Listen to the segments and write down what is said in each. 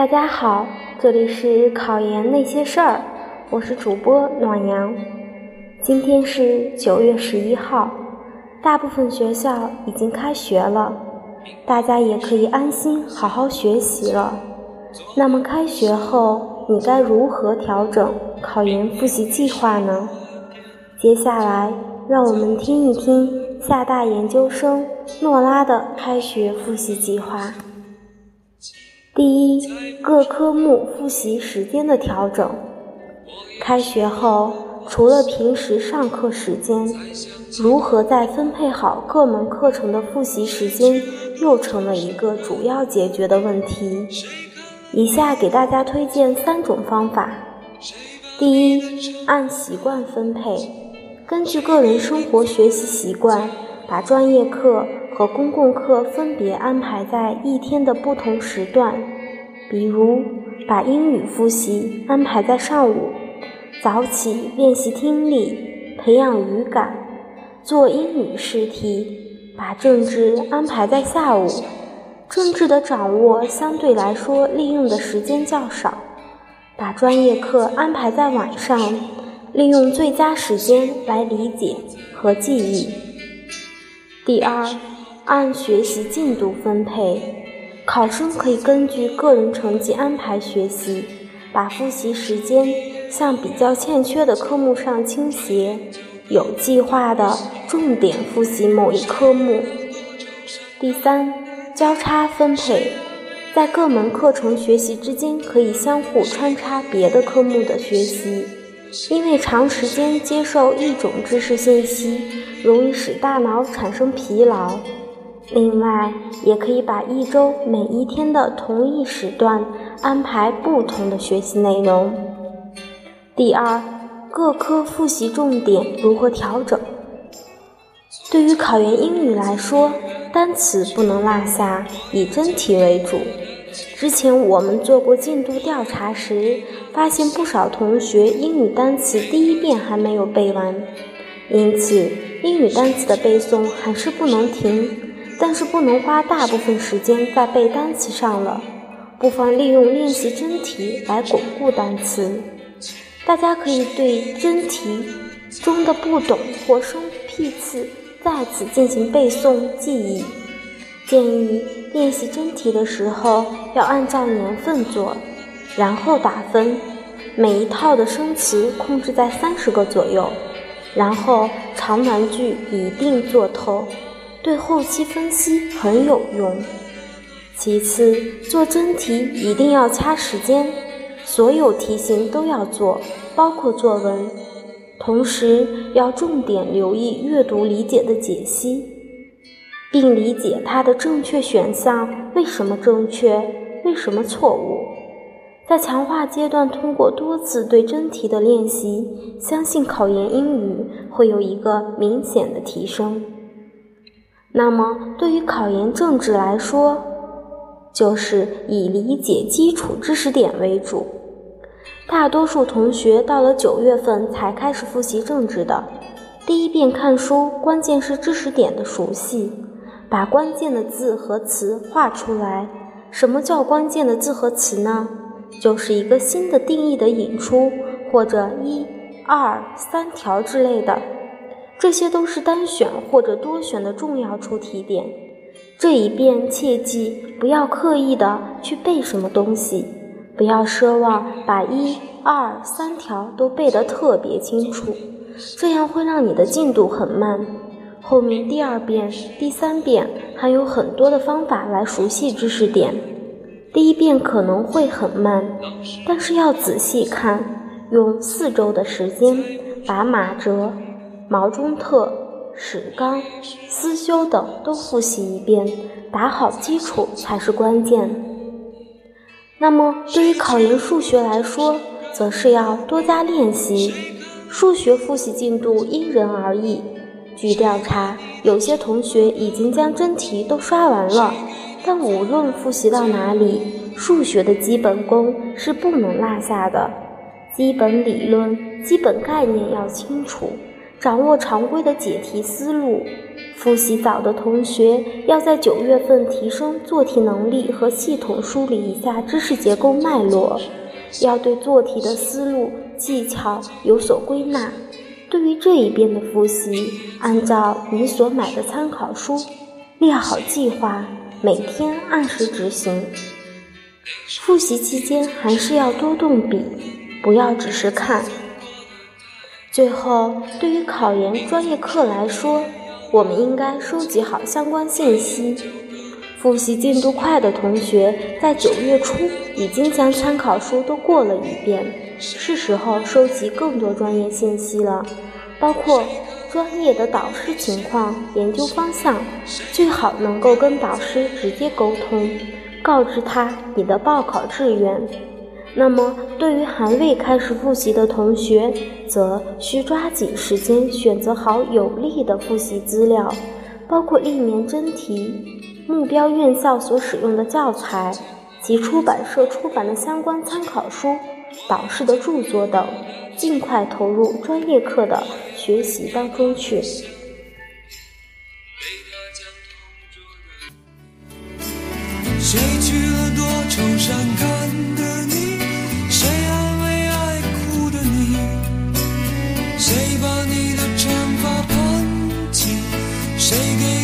大家好，这里是考研那些事儿，我是主播暖阳。今天是九月十一号，大部分学校已经开学了，大家也可以安心好好学习了。那么开学后，你该如何调整考研复习计划呢？接下来，让我们听一听厦大研究生诺拉的开学复习计划。第一，各科目复习时间的调整。开学后，除了平时上课时间，如何再分配好各门课程的复习时间，又成了一个主要解决的问题。以下给大家推荐三种方法。第一，按习惯分配，根据个人生活学习习惯，把专业课。和公共课分别安排在一天的不同时段，比如把英语复习安排在上午，早起练习听力，培养语感，做英语试题；把政治安排在下午，政治的掌握相对来说利用的时间较少；把专业课安排在晚上，利用最佳时间来理解和记忆。第二。按学习进度分配，考生可以根据个人成绩安排学习，把复习时间向比较欠缺的科目上倾斜，有计划的重点复习某一科目。第三，交叉分配，在各门课程学习之间可以相互穿插别的科目的学习，因为长时间接受一种知识信息，容易使大脑产生疲劳。另外，也可以把一周每一天的同一时段安排不同的学习内容。第二，各科复习重点如何调整？对于考研英语来说，单词不能落下，以真题为主。之前我们做过进度调查时，发现不少同学英语单词第一遍还没有背完，因此英语单词的背诵还是不能停。但是不能花大部分时间在背单词上了，不妨利用练习真题来巩固单词。大家可以对真题中的不懂或生僻词再次进行背诵记忆。建议练习真题的时候要按照年份做，然后打分。每一套的生词控制在三十个左右，然后长难句一定做透。对后期分析很有用。其次，做真题一定要掐时间，所有题型都要做，包括作文。同时，要重点留意阅读理解的解析，并理解它的正确选项为什么正确，为什么错误。在强化阶段，通过多次对真题的练习，相信考研英语会有一个明显的提升。那么，对于考研政治来说，就是以理解基础知识点为主。大多数同学到了九月份才开始复习政治的。第一遍看书，关键是知识点的熟悉，把关键的字和词画出来。什么叫关键的字和词呢？就是一个新的定义的引出，或者一、二、三条之类的。这些都是单选或者多选的重要出题点，这一遍切记不要刻意的去背什么东西，不要奢望把一二三条都背得特别清楚，这样会让你的进度很慢。后面第二遍、第三遍还有很多的方法来熟悉知识点，第一遍可能会很慢，但是要仔细看，用四周的时间把马哲。毛中特、史纲、思修等都复习一遍，打好基础才是关键。那么，对于考研数学来说，则是要多加练习。数学复习进度因人而异。据调查，有些同学已经将真题都刷完了，但无论复习到哪里，数学的基本功是不能落下的。基本理论、基本概念要清楚。掌握常规的解题思路，复习早的同学要在九月份提升做题能力和系统梳理一下知识结构脉络，要对做题的思路技巧有所归纳。对于这一遍的复习，按照你所买的参考书，列好计划，每天按时执行。复习期间还是要多动笔，不要只是看。最后，对于考研专业课来说，我们应该收集好相关信息。复习进度快的同学，在九月初已经将参考书都过了一遍，是时候收集更多专业信息了，包括专业的导师情况、研究方向，最好能够跟导师直接沟通，告知他你的报考志愿。那么，对于还未开始复习的同学，则需抓紧时间选择好有利的复习资料，包括历年真题、目标院校所使用的教材及出版社出版的相关参考书、导师的著作等，尽快投入专业课的学习当中去。谁去了多愁善感的你？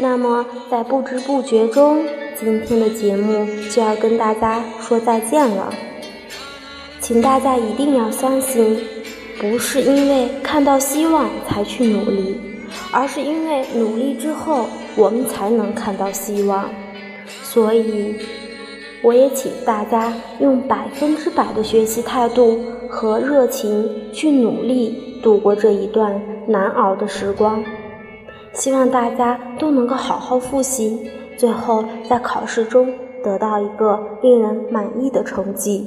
那么，在不知不觉中，今天的节目就要跟大家说再见了。请大家一定要相信，不是因为看到希望才去努力，而是因为努力之后，我们才能看到希望。所以，我也请大家用百分之百的学习态度和热情去努力度过这一段难熬的时光。希望大家都能够好好复习，最后在考试中得到一个令人满意的成绩。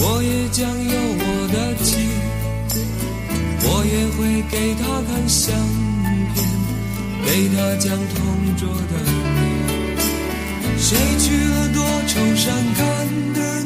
我也将有我的妻我也会给她看相片给她讲同桌的你谁娶了多愁善感的